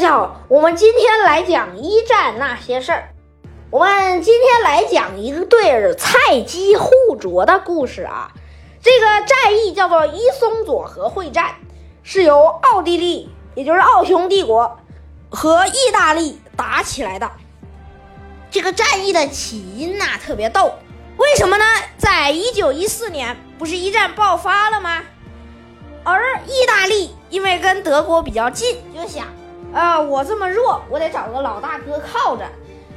大家好，我们今天来讲一战那些事儿。我们今天来讲一个对菜鸡互啄的故事啊。这个战役叫做伊松佐河会战，是由奥地利，也就是奥匈帝国和意大利打起来的。这个战役的起因呐特别逗，为什么呢？在一九一四年，不是一战爆发了吗？而意大利因为跟德国比较近，就想，啊，我这么弱，我得找个老大哥靠着，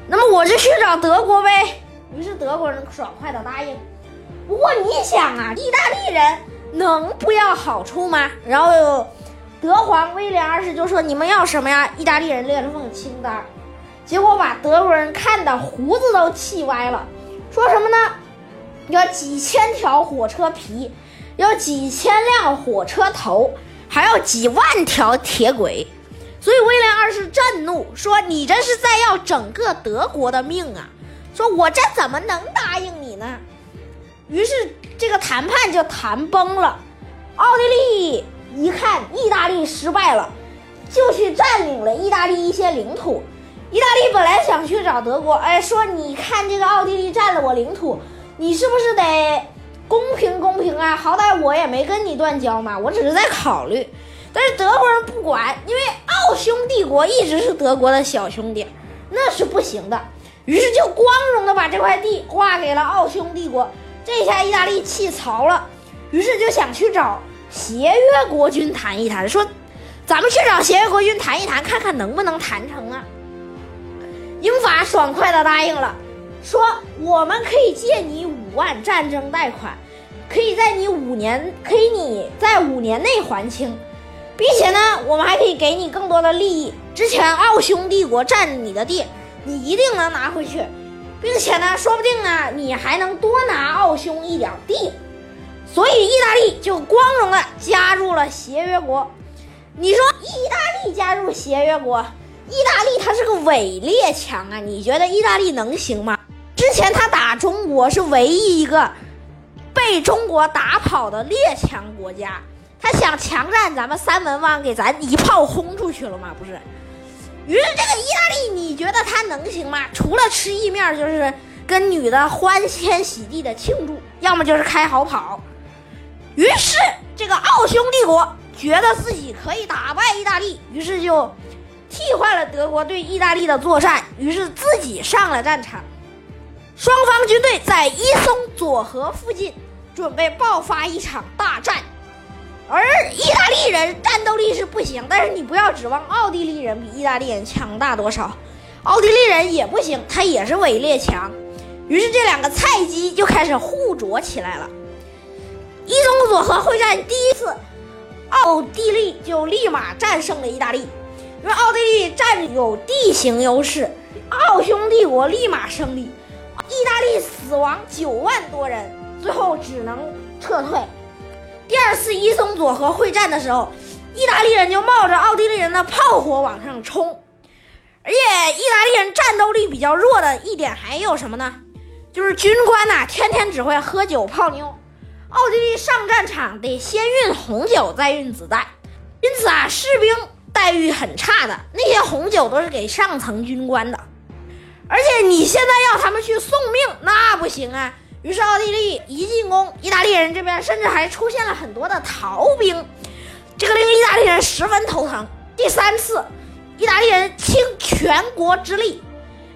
那么我就去找德国呗。于是德国人爽快的答应。不过你想啊，意大利人能不要好处吗？然后德皇威廉二世就说：“你们要什么呀？”意大利人列了份清单，结果把德国人看的胡子都气歪了，说什么呢？要几千条火车皮。要几千辆火车头，还要几万条铁轨，所以威廉二世震怒说：“你这是在要整个德国的命啊！”说：“我这怎么能答应你呢？”于是这个谈判就谈崩了。奥地利一看意大利失败了，就去占领了意大利一些领土。意大利本来想去找德国，哎，说：“你看这个奥地利占了我领土，你是不是得？”公平公平啊！好歹我也没跟你断交嘛，我只是在考虑。但是德国人不管，因为奥匈帝国一直是德国的小兄弟，那是不行的。于是就光荣的把这块地划给了奥匈帝国。这下意大利气槽了，于是就想去找协约国军谈一谈，说咱们去找协约国军谈一谈，看看能不能谈成啊。英法爽快的答应了。说我们可以借你五万战争贷款，可以在你五年，可以你在五年内还清，并且呢，我们还可以给你更多的利益。之前奥匈帝国占你的地，你一定能拿回去，并且呢，说不定呢，你还能多拿奥匈一点地。所以意大利就光荣的加入了协约国。你说意大利加入协约国，意大利它是个伪列强啊，你觉得意大利能行吗？之前他打中国是唯一一个被中国打跑的列强国家，他想强占咱们三门湾，给咱一炮轰出去了吗？不是。于是这个意大利，你觉得他能行吗？除了吃意面，就是跟女的欢天喜地的庆祝，要么就是开好跑。于是这个奥匈帝国觉得自己可以打败意大利，于是就替换了德国对意大利的作战，于是自己上了战场。双方军队在伊松佐河附近准备爆发一场大战，而意大利人战斗力是不行，但是你不要指望奥地利人比意大利人强大多少，奥地利人也不行，他也是伪列强。于是这两个菜鸡就开始互啄起来了。伊松佐河会战第一次，奥地利就立马战胜了意大利，因为奥地利占有地形优势，奥匈帝国立马胜利。意大利死亡九万多人，最后只能撤退。第二次伊松佐河会战的时候，意大利人就冒着奥地利人的炮火往上冲，而且意大利人战斗力比较弱的一点还有什么呢？就是军官呐，天天只会喝酒泡妞。奥地利上战场得先运红酒，再运子弹，因此啊，士兵待遇很差的，那些红酒都是给上层军官的。而且你现在要他们去送命，那不行啊！于是奥地利一进攻，意大利人这边甚至还出现了很多的逃兵，这个令意大利人十分头疼。第三次，意大利人倾全国之力，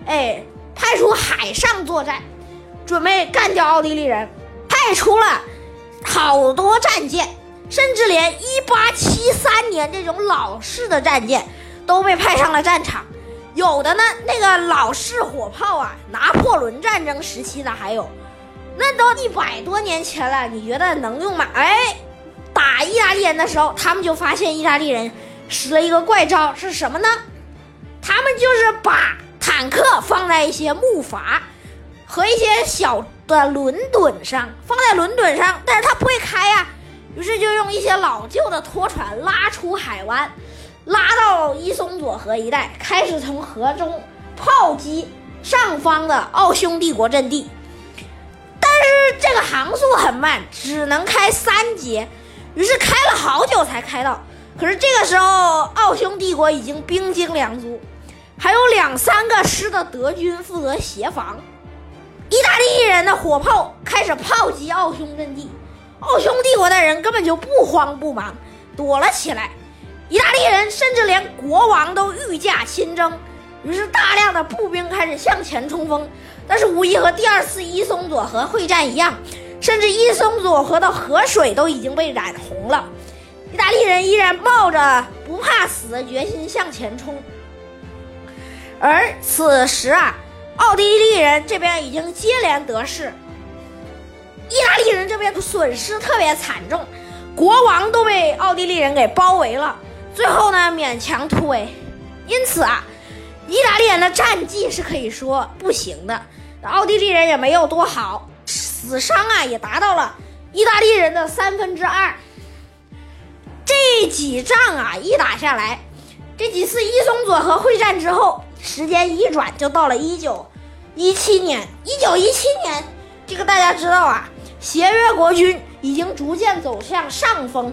哎，派出海上作战，准备干掉奥地利人，派出了好多战舰，甚至连1873年这种老式的战舰都被派上了战场。有的呢，那个老式火炮啊，拿破仑战争时期的还有，那都一百多年前了，你觉得能用吗？哎，打意大利人的时候，他们就发现意大利人使了一个怪招，是什么呢？他们就是把坦克放在一些木筏和一些小的轮趸上，放在轮趸上，但是它不会开呀，于是就用一些老旧的拖船拉出海湾。拉到伊松佐河一带，开始从河中炮击上方的奥匈帝国阵地，但是这个航速很慢，只能开三节，于是开了好久才开到。可是这个时候，奥匈帝国已经兵精粮足，还有两三个师的德军负责协防。意大利人的火炮开始炮击奥匈阵地，奥匈帝国的人根本就不慌不忙，躲了起来。意大利人甚至连国王都御驾亲征，于是大量的步兵开始向前冲锋。但是无疑和第二次伊松佐河会战一样，甚至伊松佐河的河水都已经被染红了。意大利人依然抱着不怕死的决心向前冲，而此时啊。奥地利人这边已经接连得势，意大利人这边损失特别惨重，国王都被奥地利人给包围了，最后呢勉强突围。因此啊，意大利人的战绩是可以说不行的，奥地利人也没有多好，死伤啊也达到了意大利人的三分之二。这几仗啊一打下来，这几次伊松佐河会战之后。时间一转，就到了一九一七年。一九一七年，这个大家知道啊，协约国军已经逐渐走向上风，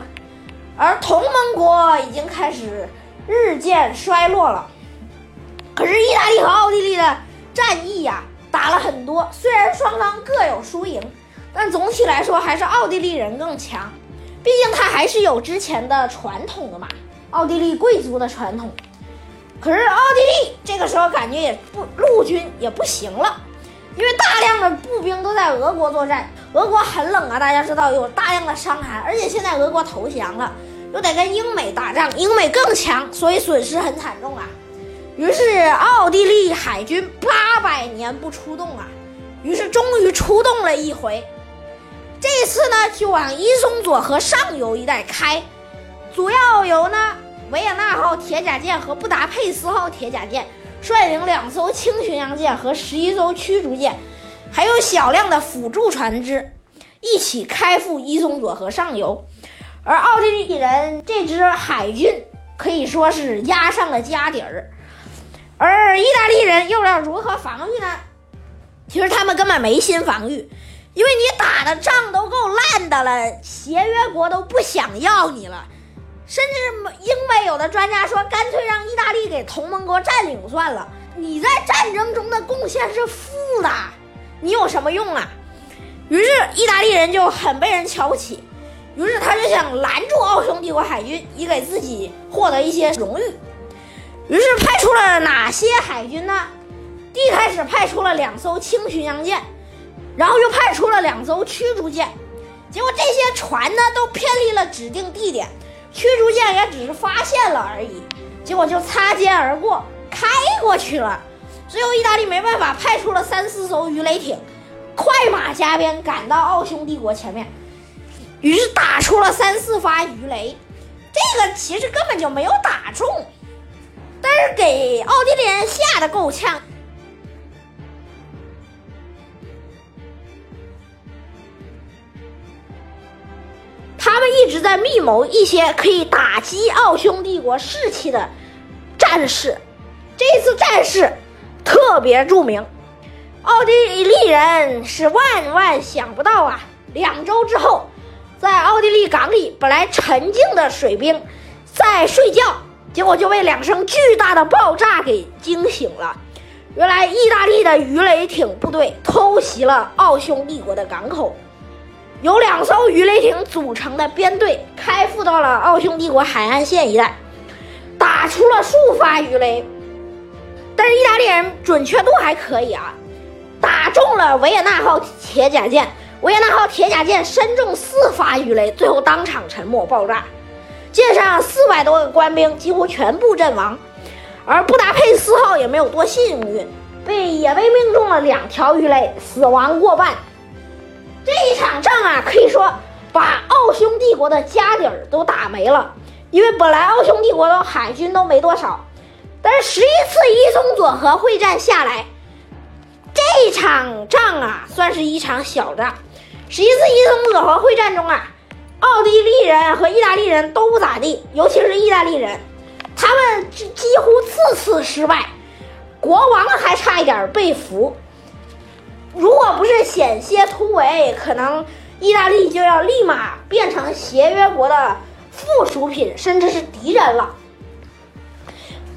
而同盟国已经开始日渐衰落了。可是，意大利和奥地利的战役呀，打了很多，虽然双方各有输赢，但总体来说还是奥地利人更强。毕竟他还是有之前的传统的嘛，奥地利贵族的传统。可是奥地利这个时候感觉也不陆军也不行了，因为大量的步兵都在俄国作战，俄国很冷啊，大家知道有大量的伤寒，而且现在俄国投降了，又得跟英美打仗，英美更强，所以损失很惨重啊。于是奥地利海军八百年不出动啊，于是终于出动了一回，这次呢就往伊松佐河上游一带开，主要由呢。维也纳号铁甲舰和布达佩斯号铁甲舰率领两艘轻巡洋舰和十一艘驱逐舰，还有小量的辅助船只，一起开赴伊松佐河上游。而奥地利人这支海军可以说是压上了家底儿，而意大利人又要如何防御呢？其实他们根本没心防御，因为你打的仗都够烂的了，协约国都不想要你了。甚至英美有的专家说，干脆让意大利给同盟国占领算了。你在战争中的贡献是负的，你有什么用啊？于是意大利人就很被人瞧不起，于是他就想拦住奥匈帝国海军，以给自己获得一些荣誉。于是派出了哪些海军呢？一开始派出了两艘轻巡洋舰，然后又派出了两艘驱逐舰。结果这些船呢，都偏离了指定地点。驱逐舰也只是发现了而已，结果就擦肩而过，开过去了。最后意大利没办法，派出了三四艘鱼雷艇，快马加鞭赶到奥匈帝国前面，于是打出了三四发鱼雷。这个其实根本就没有打中，给奥地利人吓得够呛。他们一直在密谋一些可以打击奥匈帝国士气的战事。这次战事特别著名，奥地利人是万万想不到啊！两周之后，在奥地利港里本来沉静的水兵在睡觉，结果就被两声巨大的爆炸给惊醒了。原来，意大利的鱼雷艇部队偷袭了奥匈帝国的港口。由两艘鱼雷艇组成的编队开赴到了奥匈帝国海岸线一带，打出了数发鱼雷，但是意大利人准确度还可以啊，打中了维也纳号铁甲舰，维也纳号铁甲舰身中四发鱼雷，最后当场沉没爆炸，舰上四百多个官兵几乎全部阵亡，而布达佩斯号也没有多幸运，被也被命中了两条鱼雷，死亡过半。这一场仗啊，可以说把奥匈帝国的家底儿都打没了。因为本来奥匈帝国的海军都没多少，但是十一次伊松佐河会战下来，这场仗啊，算是一场小仗。十一次伊松佐河会战中啊，奥地利人和意大利人都不咋地，尤其是意大利人，他们几乎次次失败，国王还差一点被俘。如果不是险些突围，可能意大利就要立马变成协约国的附属品，甚至是敌人了。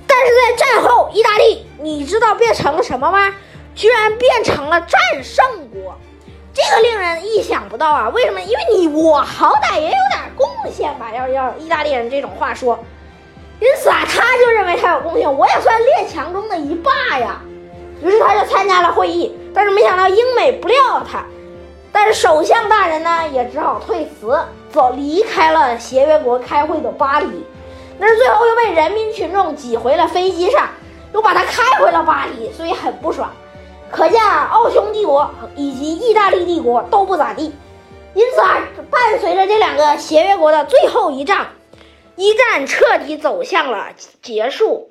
但是在战后，意大利你知道变成了什么吗？居然变成了战胜国，这个令人意想不到啊！为什么？因为你我好歹也有点贡献吧？要要意大利人这种话说，因此啊，他就认为他有贡献，我也算列强中的一霸呀。于是他就参加了会议，但是没想到英美不料他，但是首相大人呢也只好退辞，走离开了协约国开会的巴黎。但是最后又被人民群众挤回了飞机上，又把他开回了巴黎，所以很不爽。可见，奥匈帝国以及意大利帝国都不咋地，因此啊，伴随着这两个协约国的最后一仗，一战彻底走向了结束。